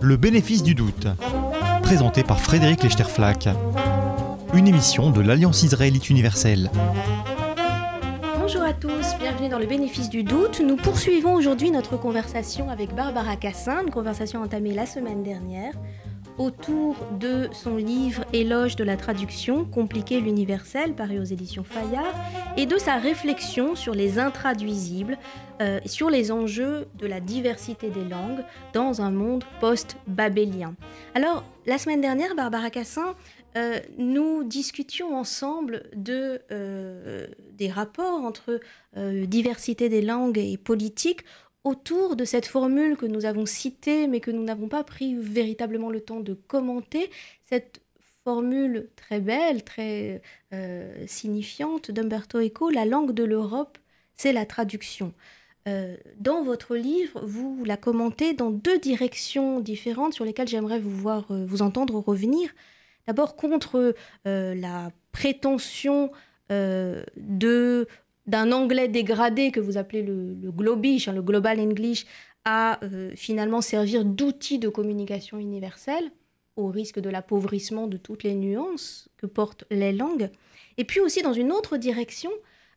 Le bénéfice du doute, présenté par Frédéric Lechterflack, une émission de l'Alliance israélite universelle. Bonjour à tous, bienvenue dans le bénéfice du doute. Nous poursuivons aujourd'hui notre conversation avec Barbara Cassin, une conversation entamée la semaine dernière autour de son livre Éloge de la traduction, compliqué l'universel, paru aux éditions Fayard, et de sa réflexion sur les intraduisibles, euh, sur les enjeux de la diversité des langues dans un monde post-babélien. Alors, la semaine dernière, Barbara Cassin, euh, nous discutions ensemble de, euh, des rapports entre diversité des langues et politique autour de cette formule que nous avons citée, mais que nous n'avons pas pris véritablement le temps de commenter, cette formule très belle, très euh, signifiante d'Umberto Eco, la langue de l'Europe, c'est la traduction. Euh, dans votre livre, vous la commentez dans deux directions différentes sur lesquelles j'aimerais vous voir, euh, vous entendre revenir. D'abord contre la prétention de d'un anglais dégradé que vous appelez le, globish, hein, le global English, à euh, finalement servir d'outil de communication universelle, au risque de l'appauvrissement de toutes les nuances que portent les langues. Et puis aussi dans une autre direction,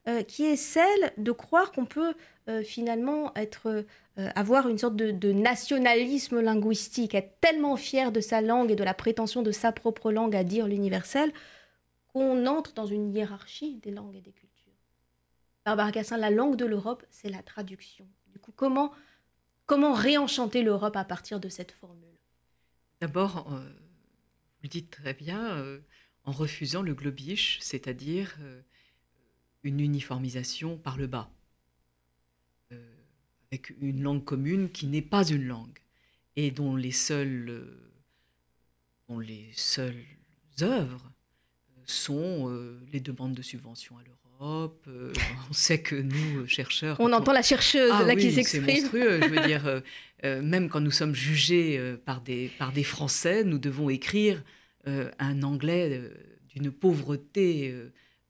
euh, qui est celle de croire qu'on peut euh, finalement être, avoir une sorte de, de, nationalisme linguistique, être tellement fier de sa langue et de la prétention de sa propre langue à dire l'universel, qu'on entre dans une hiérarchie des langues et des cultures. Barbara Cassin, la langue de l'Europe, c'est la traduction. Du coup, comment, réenchanter l'Europe à partir de cette formule? D'abord, euh, vous le dites très bien, euh, en refusant le globish, c'est-à-dire euh, une uniformisation par le bas, avec une langue commune qui n'est pas une langue et dont les seules, dont les seules œuvres sont les demandes de subventions à l'Europe euh, on sait que nous, euh, chercheurs... On entend la chercheuse ah là qui s'exprime. C'est monstrueux. Je veux dire, euh, même quand nous sommes jugés par, des, par des Français, nous devons écrire un anglais d'une pauvreté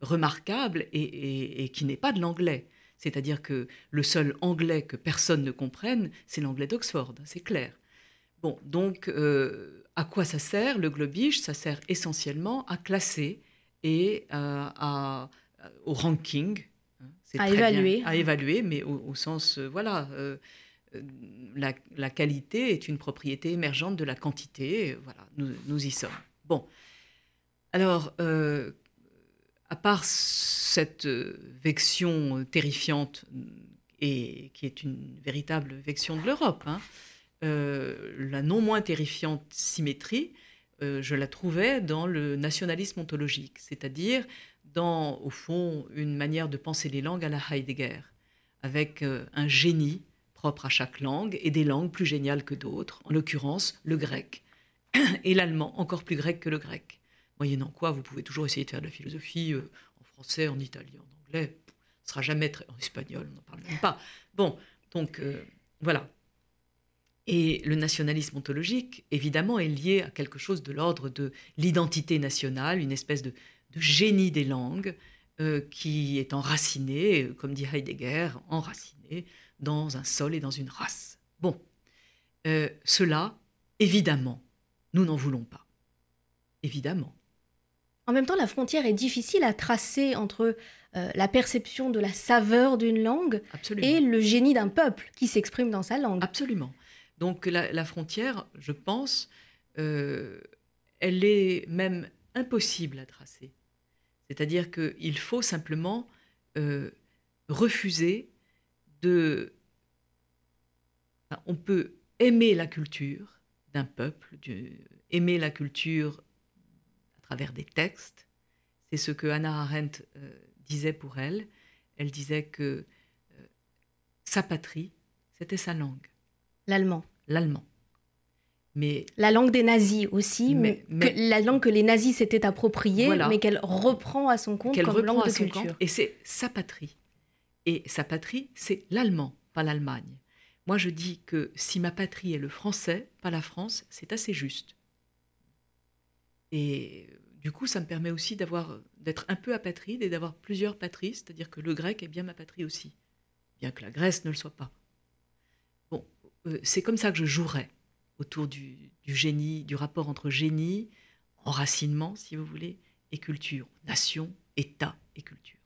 remarquable et, et qui n'est pas de l'anglais. C'est-à-dire que le seul anglais que personne ne comprenne, c'est l'anglais d'Oxford, c'est clair. Bon, donc, à quoi ça sert le globish Ça sert essentiellement à classer et à au ranking. À évaluer. à évaluer, mais au, sens, euh, voilà, euh, euh, la, qualité est une propriété émergente de la quantité. Voilà, nous, nous y sommes. Bon. Alors, à part cette vection terrifiante et qui est une véritable vection de l'Europe, hein, la non moins terrifiante symétrie, je la trouvais dans le nationalisme ontologique, c'est-à-dire dans, au fond, une manière de penser les langues à la Heidegger, avec euh, un génie propre à chaque langue et des langues plus géniales que d'autres, en l'occurrence le grec, et l'allemand encore plus grec que le grec. Moyennant quoi, vous pouvez toujours essayer de faire de la philosophie euh, en français, en italien, en anglais, ce sera jamais très... en espagnol, on n'en parle même pas. Bon, donc euh, voilà. Et le nationalisme ontologique, évidemment, est lié à quelque chose de l'ordre de l'identité nationale, une espèce de de génie des langues euh, qui est enraciné, comme dit Heidegger, enraciné dans un sol et dans une race. Bon, euh, cela, évidemment, nous n'en voulons pas. Évidemment. En même temps, la frontière est difficile à tracer entre euh, la perception de la saveur d'une langue et le génie d'un peuple qui s'exprime dans sa langue. Absolument. Donc la, la frontière, je pense, elle est même impossible à tracer. C'est-à-dire qu'il faut simplement euh, refuser de... on peut aimer la culture d'un peuple, aimer la culture à travers des textes. C'est ce que Hannah Arendt euh, disait pour elle. Elle disait que euh, sa patrie, c'était sa langue. L'allemand. L'allemand. La langue des nazis aussi, mais, la langue que les nazis s'étaient appropriée, mais qu'elle reprend à son compte comme langue de culture. et c'est sa patrie. Et sa patrie, c'est l'allemand, pas l'Allemagne. Moi, je dis que si ma patrie est le français, pas la France, c'est assez juste. Et du coup, ça me permet aussi d'avoir, d'être un peu apatride et d'avoir plusieurs patries, c'est-à-dire que le grec est bien ma patrie aussi, bien que la Grèce ne le soit pas. euh, c'est comme ça que je jouerais autour du, génie, du rapport entre génie, enracinement, si vous voulez, et culture, nation, État et culture.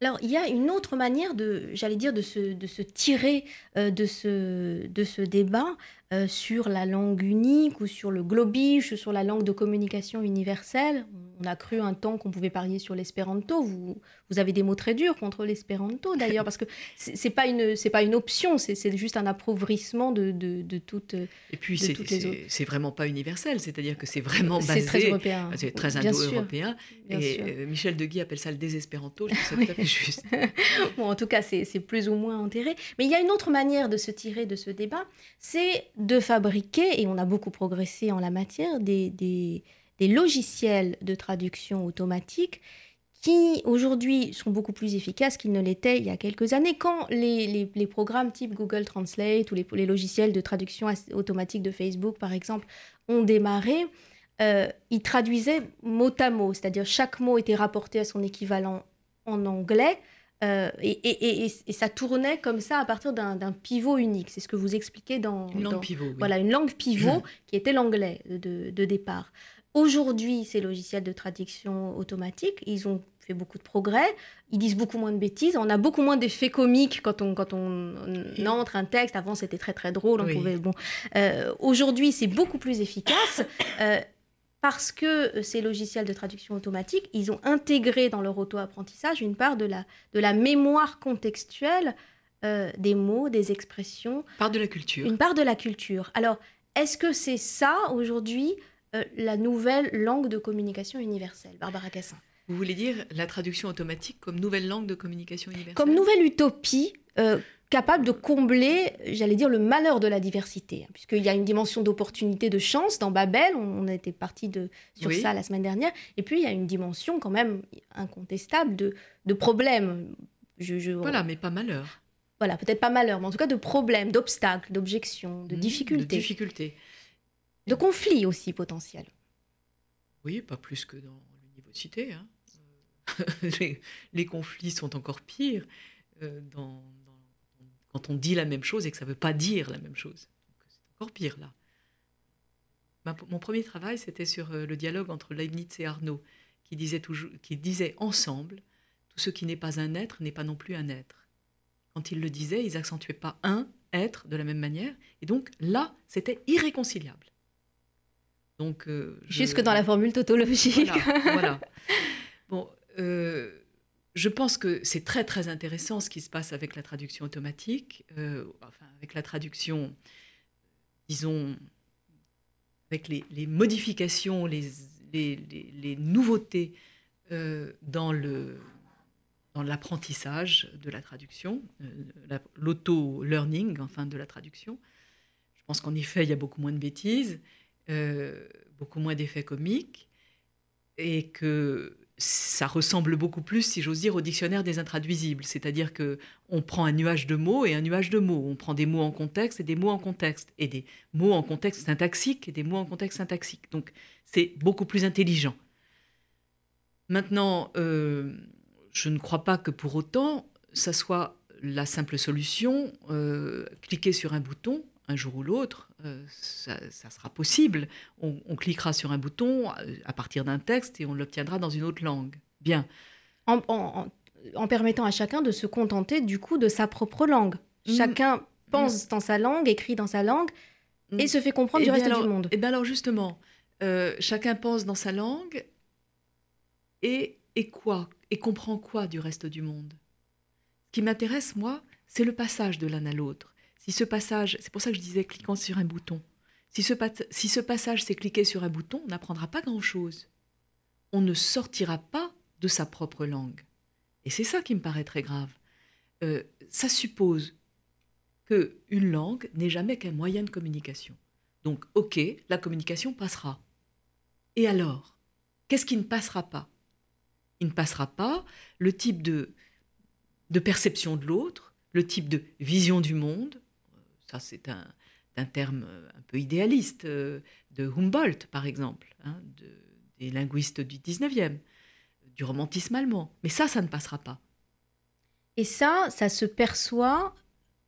Alors, il y a une autre manière de, j'allais dire, de se, tirer euh, de, ce, de ce débat euh, sur la langue unique ou sur le globish, sur la langue de communication universelle. On a cru un temps qu'on pouvait parier sur l'espéranto. Vous, vous avez des mots très durs contre l'espéranto, d'ailleurs, parce que c'est pas une, c'est pas une option, c'est juste un appauvrissement de, de, de toutes. Et puis, c'est vraiment pas universel, c'est-à-dire que c'est vraiment basé. C'est très européen. C'est très indo-européen. Et euh, Michel Deguy appelle ça le désespéranto. Je trouve ça tout à fait juste. bon, en tout cas, c'est plus ou moins enterré. Mais il y a une autre manière de se tirer de ce débat, c'est de fabriquer, et on a beaucoup progressé en la matière, des, des, des logiciels de traduction automatique qui aujourd'hui sont beaucoup plus efficaces qu'ils ne l'étaient il y a quelques années, quand les, les, les programmes type Google Translate ou les, les, logiciels de traduction automatique de Facebook, par exemple, ont démarré. Euh, ils traduisaient mot à mot, c'est-à-dire chaque mot était rapporté à son équivalent en anglais. Euh, et, et, et, et, ça tournait comme ça à partir d'un pivot unique. C'est ce que vous expliquez dans... Une langue dans, pivot. Oui. Voilà, une langue pivot qui était l'anglais de, de, départ. Aujourd'hui, ces logiciels de traduction automatique, ils ont fait beaucoup de progrès. Ils disent beaucoup moins de bêtises. On a beaucoup moins d'effets comiques quand on, quand on, on entre un texte. Avant, c'était très très drôle. On Oui. pouvait, bon. Euh, Aujourd'hui, c'est beaucoup plus efficace. Euh, parce que ces logiciels de traduction automatique, ils ont intégré dans leur auto-apprentissage une part de la, de la mémoire contextuelle euh, des mots, des expressions. Part de la culture. Une part de la culture. Alors, est-ce que c'est ça, aujourd'hui, euh, la nouvelle langue de communication universelle Barbara Cassin. Vous voulez dire la traduction automatique comme nouvelle langue de communication universelle? Comme nouvelle utopie euh, capable de combler, j'allais dire, le malheur de la diversité. hein, Puisqu'il y a une dimension d'opportunité, de chance dans Babel, on, on était parti de, sur Oui. ça la semaine dernière, et puis il y a une dimension quand même incontestable de, de problèmes. Je, je- Voilà, mais pas malheur. voilà, peut-être pas malheur, mais en tout cas de problèmes, d'obstacles, d'objections, de difficultés, De difficultés. De conflits aussi potentiels. Oui, pas plus que dans l'université. hein. Euh, les, les conflits sont encore pires euh, quand on dit la même chose et que ça ne veut pas dire la même chose. C'est encore pire là. Mon premier travail, c'était sur euh, le dialogue entre Leibniz et Arnaud, qui disait, toujours, qui disait ensemble, tout ce qui n'est pas un être n'est pas non plus un être. Quand ils le disaient, ils accentuaient pas un être de la même manière, et donc là, c'était irréconciliable. Donc, euh, je- Jusque dans la formule tautologique. voilà, voilà. Bon, euh, je pense que c'est très très intéressant ce qui se passe avec la traduction automatique, euh, enfin avec la traduction, disons, avec les, les modifications, les, les, les- les nouveautés dans le dans l'apprentissage de la traduction, la- l'auto-learning, enfin de la traduction. Je pense qu'en effet, il y a beaucoup moins de bêtises, beaucoup moins d'effets comiques, et que ça ressemble beaucoup plus, si j'ose dire, au dictionnaire des intraduisibles. C'est-à-dire que on prend un nuage de mots et un nuage de mots. On prend des mots en contexte et des mots en contexte, et des mots en contexte syntaxique et des mots en contexte syntaxique. Donc c'est beaucoup plus intelligent. Maintenant, euh, je ne crois pas que pour autant ça soit la simple solution. Euh, cliquer sur un bouton un jour ou l'autre, euh, ça, ça sera possible. On, on cliquera sur un bouton euh, à partir d'un texte et on l'obtiendra dans une autre langue. Bien. en, en- en permettant à chacun de se contenter du coup de sa propre langue. Mm. Chacun pense dans sa langue, écrit dans sa langue et se fait comprendre Eh du bien reste alors- du monde. Eh bien alors justement, euh, chacun pense dans sa langue et, et quoi Et comprend quoi du reste du monde? Ce qui m'intéresse, moi, c'est le passage de l'un à l'autre. Si ce passage, c'est pour ça que je disais cliquant sur un bouton, si ce, passage c'est cliquer sur un bouton, on n'apprendra pas grand-chose. On ne sortira pas de sa propre langue. Et c'est ça qui me paraît très grave. Euh, ça suppose que une langue n'est jamais qu'un moyen de communication. Donc, ok, la communication passera. Et alors Qu'est-ce qui ne passera pas? Il ne passera pas le type de perception de l'autre, le type de vision du monde. Ça, c'est un, un terme euh, un peu idéaliste euh, de Humboldt, par exemple, hein, de- des linguistes du 19e, du romantisme allemand. Mais ça, ça ne passera pas. Et ça, ça se perçoit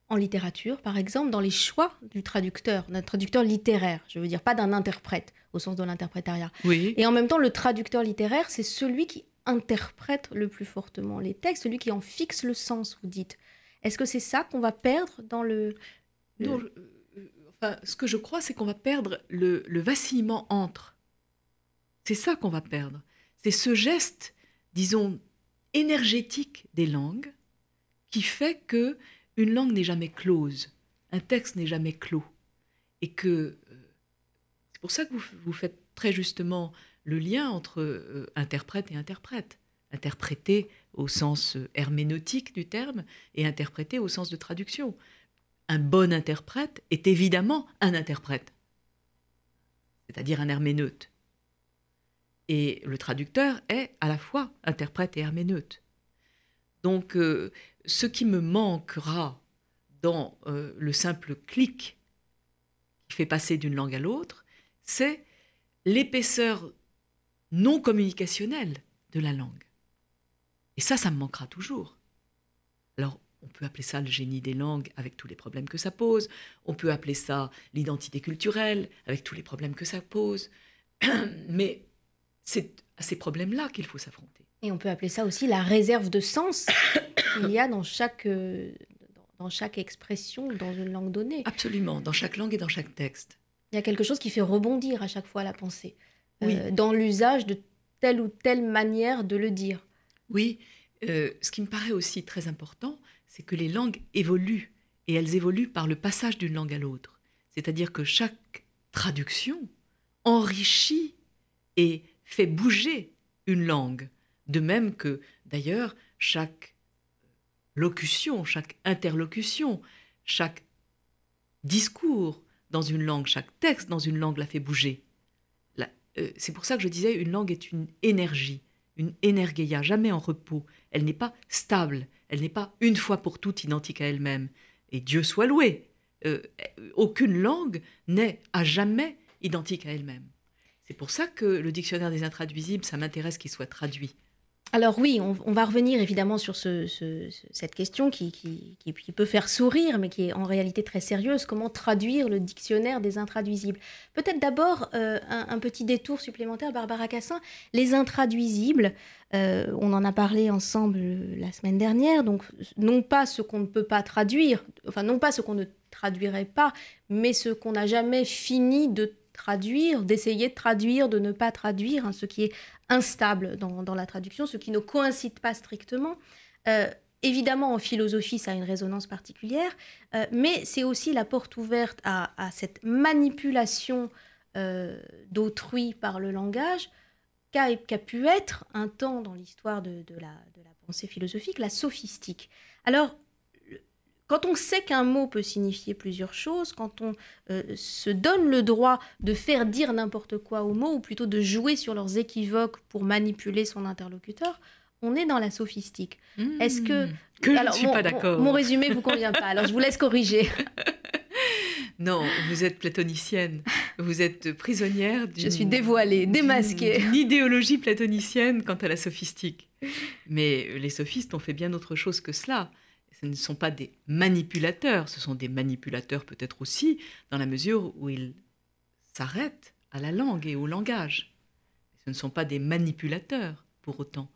en littérature, par exemple, dans les choix du traducteur, d'un traducteur littéraire, je veux dire, pas d'un interprète, au sens de l'interprétariat. Oui. Et en même temps, le traducteur littéraire, c'est celui qui interprète le plus fortement les textes, celui qui en fixe le sens, vous dites. Est-ce que c'est ça qu'on va perdre dans le... je- euh, enfin, ce que je crois, c'est qu'on va perdre le, le vacillement entre. C'est ça qu'on va perdre. C'est ce geste, disons, énergétique des langues qui fait que une langue n'est jamais close, un texte n'est jamais clos. Et que euh, c'est pour ça que vous, vous faites très justement le lien entre euh, interprète et interprète. Interpréter au sens euh, herméneutique du terme et interpréter au sens de traduction un bon interprète est évidemment un interprète, c'est-à-dire un herméneute. Et le traducteur est à la fois interprète et herméneute. Donc, euh, ce qui me manquera dans euh, le simple clic qui fait passer d'une langue à l'autre, c'est l'épaisseur non communicationnelle de la langue. Et ça, ça me manquera toujours. Alors, on peut appeler ça le génie des langues avec tous les problèmes que ça pose. On peut appeler ça l'identité culturelle avec tous les problèmes que ça pose. Mais c'est à ces problèmes-là qu'il faut s'affronter. Et on peut appeler ça aussi la réserve de sens qu'il y a dans chaque, euh, dans chaque expression, dans une langue donnée. Absolument, dans chaque langue et dans chaque texte. Il y a quelque chose qui fait rebondir à chaque fois la pensée, Oui. euh, dans l'usage de telle ou telle manière de le dire. Oui, euh, ce qui me paraît aussi très important, c'est que les langues évoluent, et elles évoluent par le passage d'une langue à l'autre. C'est-à-dire que chaque traduction enrichit et fait bouger une langue, de même que, d'ailleurs, chaque locution, chaque interlocution, chaque discours dans une langue, chaque texte dans une langue la fait bouger. Euh, c'est pour ça que je disais, une langue est une énergie une énergeia, jamais en repos. Elle n'est pas stable, elle n'est pas une fois pour toutes identique à elle-même. Et Dieu soit loué, euh, aucune langue n'est à jamais identique à elle-même. C'est pour ça que le dictionnaire des intraduisibles, ça m'intéresse qu'il soit traduit. Alors oui, on, va revenir évidemment sur ce- ce- ce- cette question qui, peut faire sourire, mais qui est en réalité très sérieuse. Comment traduire le dictionnaire des intraduisibles? Peut-être d'abord euh, un, petit détour supplémentaire, Barbara Cassin. Les intraduisibles, euh, on en a parlé ensemble la semaine dernière, donc non pas ce qu'on ne peut pas traduire, enfin non pas ce qu'on ne traduirait pas, mais ce qu'on n'a jamais fini de traduire, d'essayer de traduire, de ne pas traduire, hein, ce qui est instable dans, la traduction, ce qui ne coïncide pas strictement. Euh, évidemment, en philosophie, ça a une résonance particulière, euh, mais c'est aussi la porte ouverte à, cette manipulation euh, d'autrui par le langage qu'a pu être un temps dans l'histoire de, la, de la pensée philosophique, la sophistique. Alors, quand on sait qu'un mot peut signifier plusieurs choses, quand on euh, se donne le droit de faire dire n'importe quoi aux mots, ou plutôt de jouer sur leurs équivoques pour manipuler son interlocuteur, on est dans la sophistique. Est-ce que-. Que je Alors, ne suis mon, pas d'accord. Mon, résumé vous convient pas, alors je vous laisse corriger. Non, vous êtes platonicienne. Vous êtes prisonnière d'une... Je suis dévoilée, démasquée. d'une idéologie platonicienne quant à la sophistique. Mais les sophistes ont fait bien autre chose que cela. Ce ne sont pas des manipulateurs, ce sont des manipulateurs peut-être aussi, dans la mesure où ils s'arrêtent à la langue et au langage. Ce ne sont pas des manipulateurs, pour autant.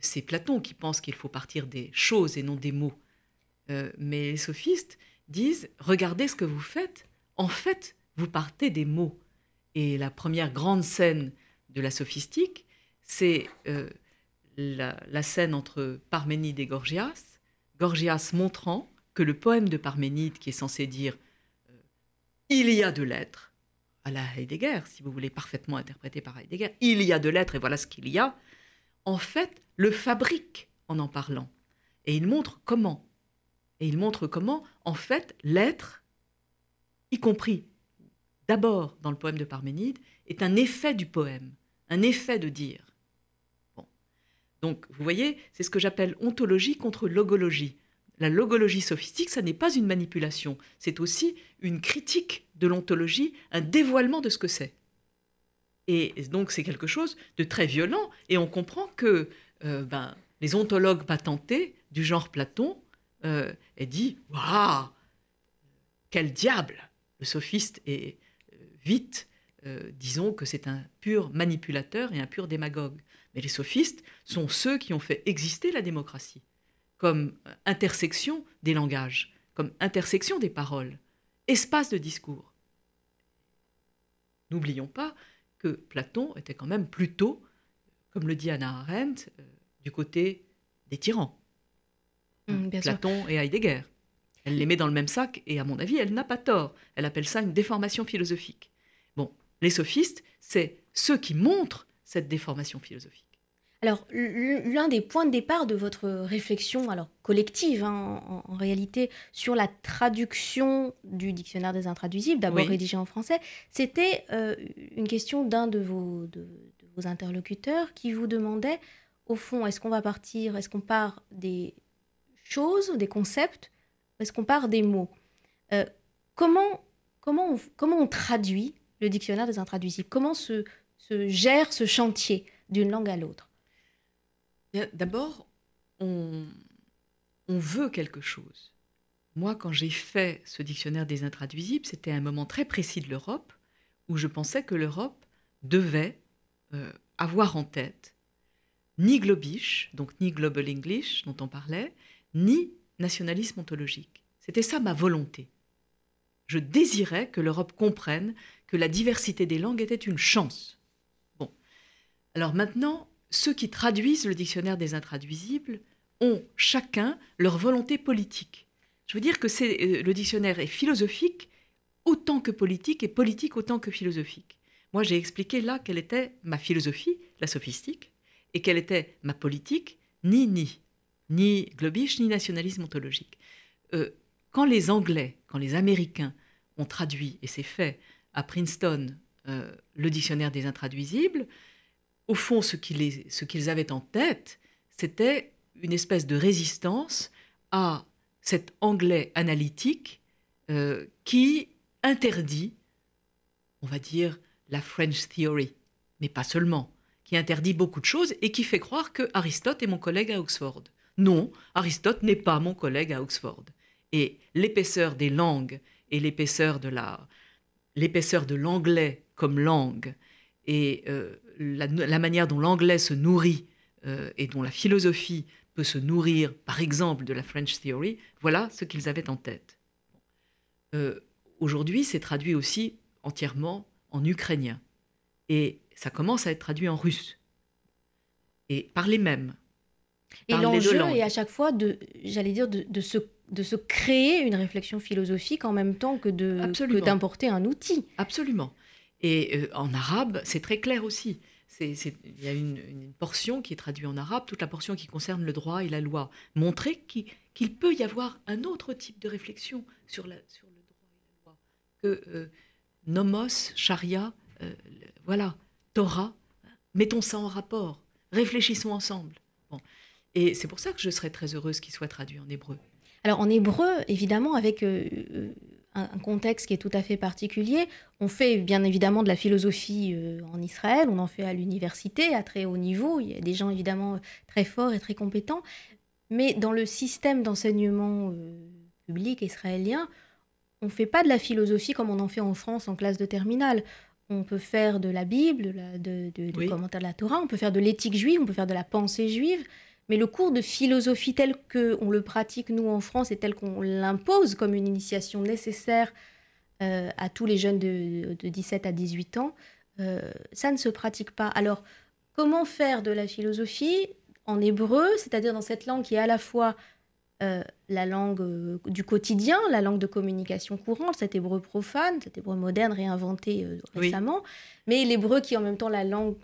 C'est Platon qui pense qu'il faut partir des choses et non des mots. Euh, mais les sophistes disent, regardez ce que vous faites, en fait, vous partez des mots. Et la première grande scène de la sophistique, c'est euh, la, la scène entre Parménide et Gorgias, Gorgias montrant que le poème de Parménide, qui est censé dire euh, Il y a de l'être, à la Heidegger, si vous voulez parfaitement interpréter par Heidegger, il y a de l'être et voilà ce qu'il y a, en fait, le fabrique en en parlant. Et il montre comment. Et il montre comment, en fait, l'être, y compris d'abord dans le poème de Parménide, est un effet du poème, un effet de dire. Donc, vous voyez, c'est ce que j'appelle ontologie contre logologie. La logologie sophistique, ça n'est pas une manipulation, c'est aussi une critique de l'ontologie, un dévoilement de ce que c'est. Et donc, c'est quelque chose de très violent, et on comprend que euh, ben, les ontologues patentés du genre Platon euh, aient dit Waouh quel diable Le sophiste est vite, disons que c'est un pur manipulateur et un pur démagogue. Mais les sophistes sont ceux qui ont fait exister la démocratie comme intersection des langages, comme intersection des paroles, espace de discours. N'oublions pas que Platon était quand même plutôt, comme le dit Anna Arendt, euh, du côté des tyrans. Mmh, Platon et Heidegger. Elle les met dans le même sac et à mon avis, elle n'a pas tort. Elle appelle ça une déformation philosophique. Bon, les sophistes, c'est ceux qui montrent cette déformation philosophique. Alors, l'un des points de départ de votre réflexion, alors collective hein, en, réalité, sur la traduction du dictionnaire des intraduisibles, d'abord rédigé en français, c'était euh, une question d'un de vos, de, vos interlocuteurs qui vous demandait, au fond, est-ce qu'on va partir, est-ce qu'on part des choses, des concepts, est-ce qu'on part des mots? Euh, comment, comment, on, comment on traduit le dictionnaire des intraduisibles? Comment se, se gère ce chantier d'une langue à l'autre D'abord, on, veut quelque chose. Moi, quand j'ai fait ce dictionnaire des intraduisibles, c'était un moment très précis de l'Europe où je pensais que l'Europe devait euh, avoir en tête ni globish, donc ni global English dont on parlait, ni nationalisme ontologique. C'était ça ma volonté. Je désirais que l'Europe comprenne que la diversité des langues était une chance. Alors maintenant, ceux qui traduisent le dictionnaire des intraduisibles ont chacun leur volonté politique. Je veux dire que c'est, euh, le dictionnaire est philosophique autant que politique et politique autant que philosophique. Moi, j'ai expliqué là quelle était ma philosophie, la sophistique, et quelle était ma politique, ni ni, ni globish, ni nationalisme ontologique. Euh, quand les Anglais, quand les Américains ont traduit, et c'est fait à Princeton, euh, le dictionnaire des intraduisibles, au fond, ce qu'ils avaient en tête, c'était une espèce de résistance à cet anglais analytique euh, qui interdit, on va dire, la French theory, mais pas seulement, qui interdit beaucoup de choses et qui fait croire que Aristote est mon collègue à Oxford. Non, Aristote n'est pas mon collègue à Oxford. Et l'épaisseur des langues et l'épaisseur de l'épaisseur de l'anglais comme langue et euh, la, manière dont l'anglais se nourrit euh, et dont la philosophie peut se nourrir, par exemple, de la French Theory, voilà ce qu'ils avaient en tête. Euh, aujourd'hui, c'est traduit aussi entièrement en ukrainien. Et ça commence à être traduit en russe. Et par les mêmes. Et l'enjeu est à chaque fois de, j'allais dire, de, de, se, de se créer une réflexion philosophique en même temps que d'importer un outil. Absolument. Et euh, en arabe, c'est très clair aussi. Il y a une, portion qui est traduite en arabe, toute la portion qui concerne le droit et la loi. Montrer qu'il peut y avoir un autre type de réflexion sur, le droit et la loi. Que euh, nomos, charia, euh, voilà, Torah, mettons ça en rapport, réfléchissons ensemble. Et c'est pour ça que je serais très heureuse qu'il soit traduit en hébreu. Alors en hébreu, évidemment, avec un, contexte qui est tout à fait particulier. On fait bien évidemment de la philosophie euh, en Israël, on en fait à l'université, à très haut niveau. Il y a des gens évidemment très forts et très compétents. Mais dans le système d'enseignement euh, public israélien, on ne fait pas de la philosophie comme on en fait en France en classe de terminale. On peut faire de la Bible, de, de, commentaires de la Torah, on peut faire de l'éthique juive, on peut faire de la pensée juive. Mais le cours de philosophie tel qu'on le pratique nous en France et tel qu'on l'impose comme une initiation nécessaire euh, à tous les jeunes de, 17 à 18 ans, euh, ça ne se pratique pas. Alors, comment faire de la philosophie en hébreu, c'est-à-dire dans cette langue qui est à la fois euh, la langue euh, du quotidien, la langue de communication courante, cet hébreu profane, cet hébreu moderne réinventé euh, récemment, mais l'hébreu qui est en même temps la langue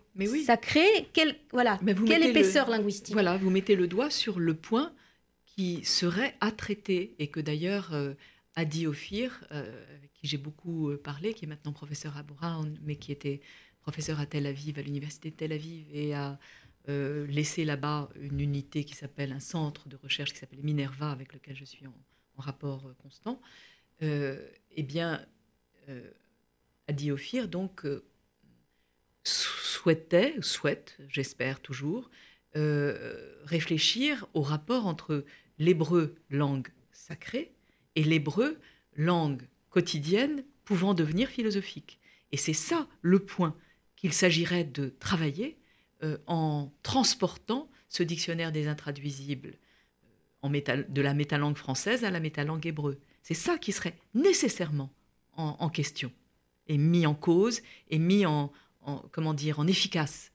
sacrée. Quelle, voilà, quelle épaisseur linguistique. Voilà, vous mettez le doigt sur le point qui serait à traiter et que d'ailleurs Adi Ophir, avec qui j'ai beaucoup parlé, qui est maintenant professeur à Brown, mais qui était professeur à Tel Aviv, à l'université de Tel Aviv et à euh, laisser là-bas une unité qui s'appelle un centre de recherche qui s'appelle Minerva, avec lequel je suis en, rapport euh, constant, euh, eh bien, Adi Ophir, donc, souhaitait, souhaite, j'espère toujours, réfléchir au rapport entre l'hébreu, langue sacrée, et l'hébreu, langue quotidiennes pouvant devenir philosophiques. Et c'est ça le point qu'il s'agirait de travailler euh, en transportant ce dictionnaire des intraduisibles euh, de la métalangue française à la métalangue hébreu. C'est ça qui serait nécessairement en, question et mis en cause et mis en, comment dire en efficace.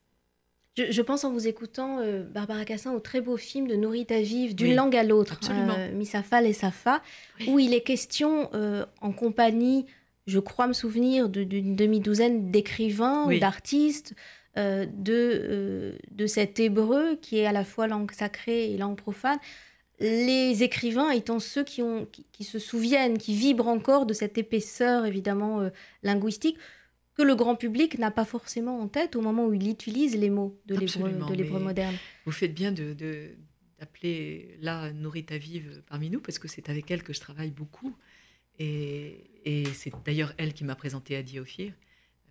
Je, pense en vous écoutant, euh, Barbara Cassin, au très beau film de Norita Vive, d'une langue à l'autre, euh, Misafal et Safa, où il est question, en compagnie, je crois me souvenir, d'une demi-douzaine d'écrivains ou d'artistes, euh, de, euh, de cet hébreu qui est à la fois langue sacrée et langue profane. Les écrivains étant ceux qui, ont, qui, se souviennent, qui vibrent encore de cette épaisseur évidemment euh, linguistique que le grand public n'a pas forcément en tête au moment où il utilise les mots de l'hébreu moderne. Vous faites bien de, d'appeler là Norita Vive parmi nous parce que c'est avec elle que je travaille beaucoup et, et c'est d'ailleurs elle qui m'a présenté Adi Ophir.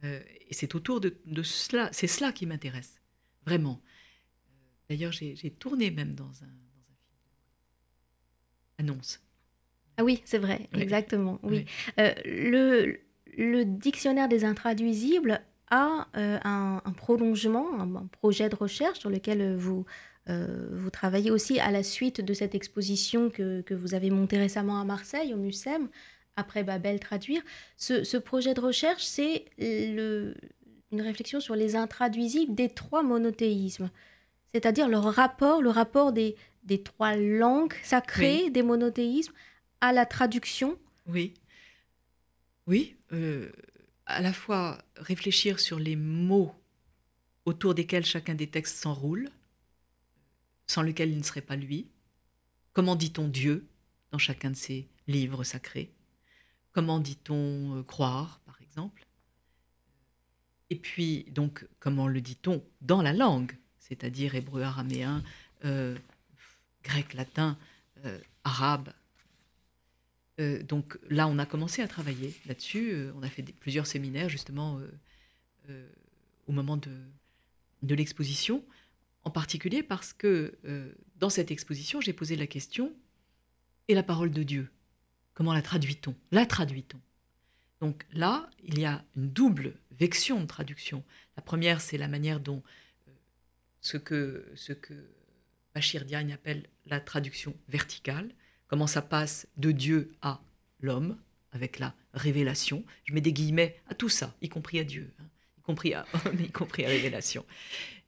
Euh, et c'est autour de, cela, c'est cela qui m'intéresse, vraiment. Euh, d'ailleurs, j'ai tourné même dans un, dans un film annonce. Ah oui, c'est vrai, exactement. Oui. Euh, le, le, dictionnaire des intraduisibles a un, prolongement, un, projet de recherche sur lequel vous, vous travaillez aussi à la suite de cette exposition que, que vous avez montée récemment à Marseille, au MUSEM, après Babel traduire. Ce, projet de recherche, c'est une réflexion sur les intraduisibles des trois monothéismes, c'est-à-dire leur rapport, le rapport des, trois langues sacrées des monothéismes à la traduction. Oui, oui, euh, à la fois réfléchir sur les mots autour desquels chacun des textes s'enroule, sans lequel il ne serait pas lui. Comment dit-on Dieu dans chacun de ces livres sacrés? Comment dit-on euh, croire, par exemple. Et puis, donc, comment le dit-on dans la langue, c'est-à-dire hébreu, araméen, euh, grec, latin, euh, arabe. Donc là, on a commencé à travailler là-dessus. on a fait plusieurs séminaires justement au moment de, l'exposition, en particulier parce que dans cette exposition, j'ai posé la question et la parole de Dieu? Comment la traduit-on? La traduit-on? Donc là, il y a une double vection de traduction. La première, c'est la manière dont euh, ce que, ce que Bachir Diagne appelle la traduction verticale, comment ça passe de Dieu à l'homme, avec la révélation. Je mets des guillemets à tout ça, y compris à Dieu, hein, y compris à homme, y compris à révélation.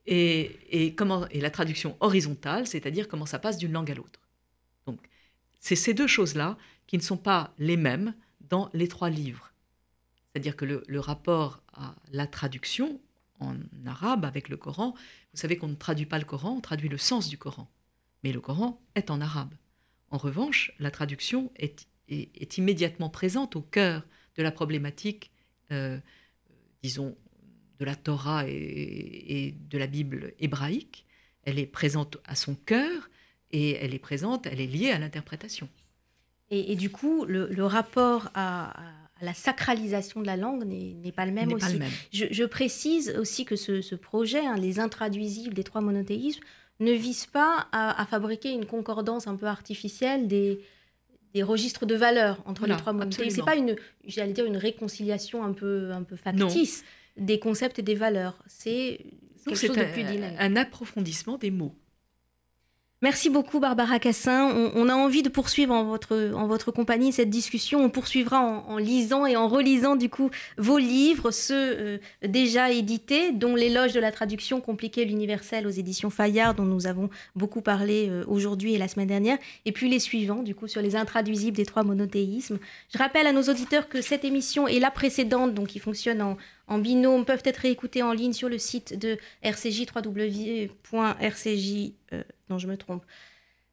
Et, et, comment, et la traduction horizontale, c'est-à-dire comment ça passe d'une langue à l'autre. Donc, c'est ces deux choses-là qui ne sont pas les mêmes dans les trois livres. C'est-à-dire que le, rapport à la traduction en arabe avec le Coran, vous savez qu'on ne traduit pas le Coran, on traduit le sens du Coran. Mais le Coran est en arabe. En revanche, la traduction est, est, immédiatement présente au cœur de la problématique, euh, disons, de la Torah et, et, de la Bible hébraïque. Elle est présente à son cœur et elle est présente, elle est liée à l'interprétation. Et, du coup, le, rapport à, la sacralisation de la langue n'est pas le même aussi. Je, précise aussi que ce, projet, hein, les intraduisibles des trois monothéismes, ne vise pas à, fabriquer une concordance un peu artificielle des, des registres de valeurs entre les trois monothéismes. C'est pas une, j'allais dire, une réconciliation un peu, un peu factice des concepts et des valeurs. C'est quelque chose de plus dynamique. Un approfondissement des mots. Merci beaucoup Barbara Cassin. On, a envie de poursuivre en votre, compagnie cette discussion. On poursuivra en, lisant et en relisant du coup vos livres, ceux euh, déjà édités, dont l'éloge de la traduction compliquée l'universel aux éditions Fayard, dont nous avons beaucoup parlé euh, aujourd'hui et la semaine dernière, et puis les suivants du coup sur les intraduisibles des trois monothéismes. Je rappelle à nos auditeurs que cette émission est la précédente, donc qui fonctionne en, binôme peuvent être réécoutés en ligne sur le site de RCJ, www.rcj, euh, non je me trompe,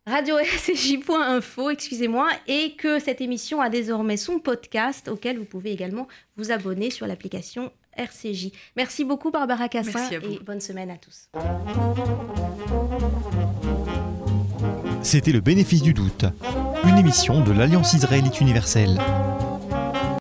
radio-rcj.info, excusez-moi, et que cette émission a désormais son podcast auquel vous pouvez également vous abonner sur l'application RCJ. Merci beaucoup Barbara Cassin et bonne semaine à tous. C'était le bénéfice du doute, une émission de l'Alliance israélite universelle.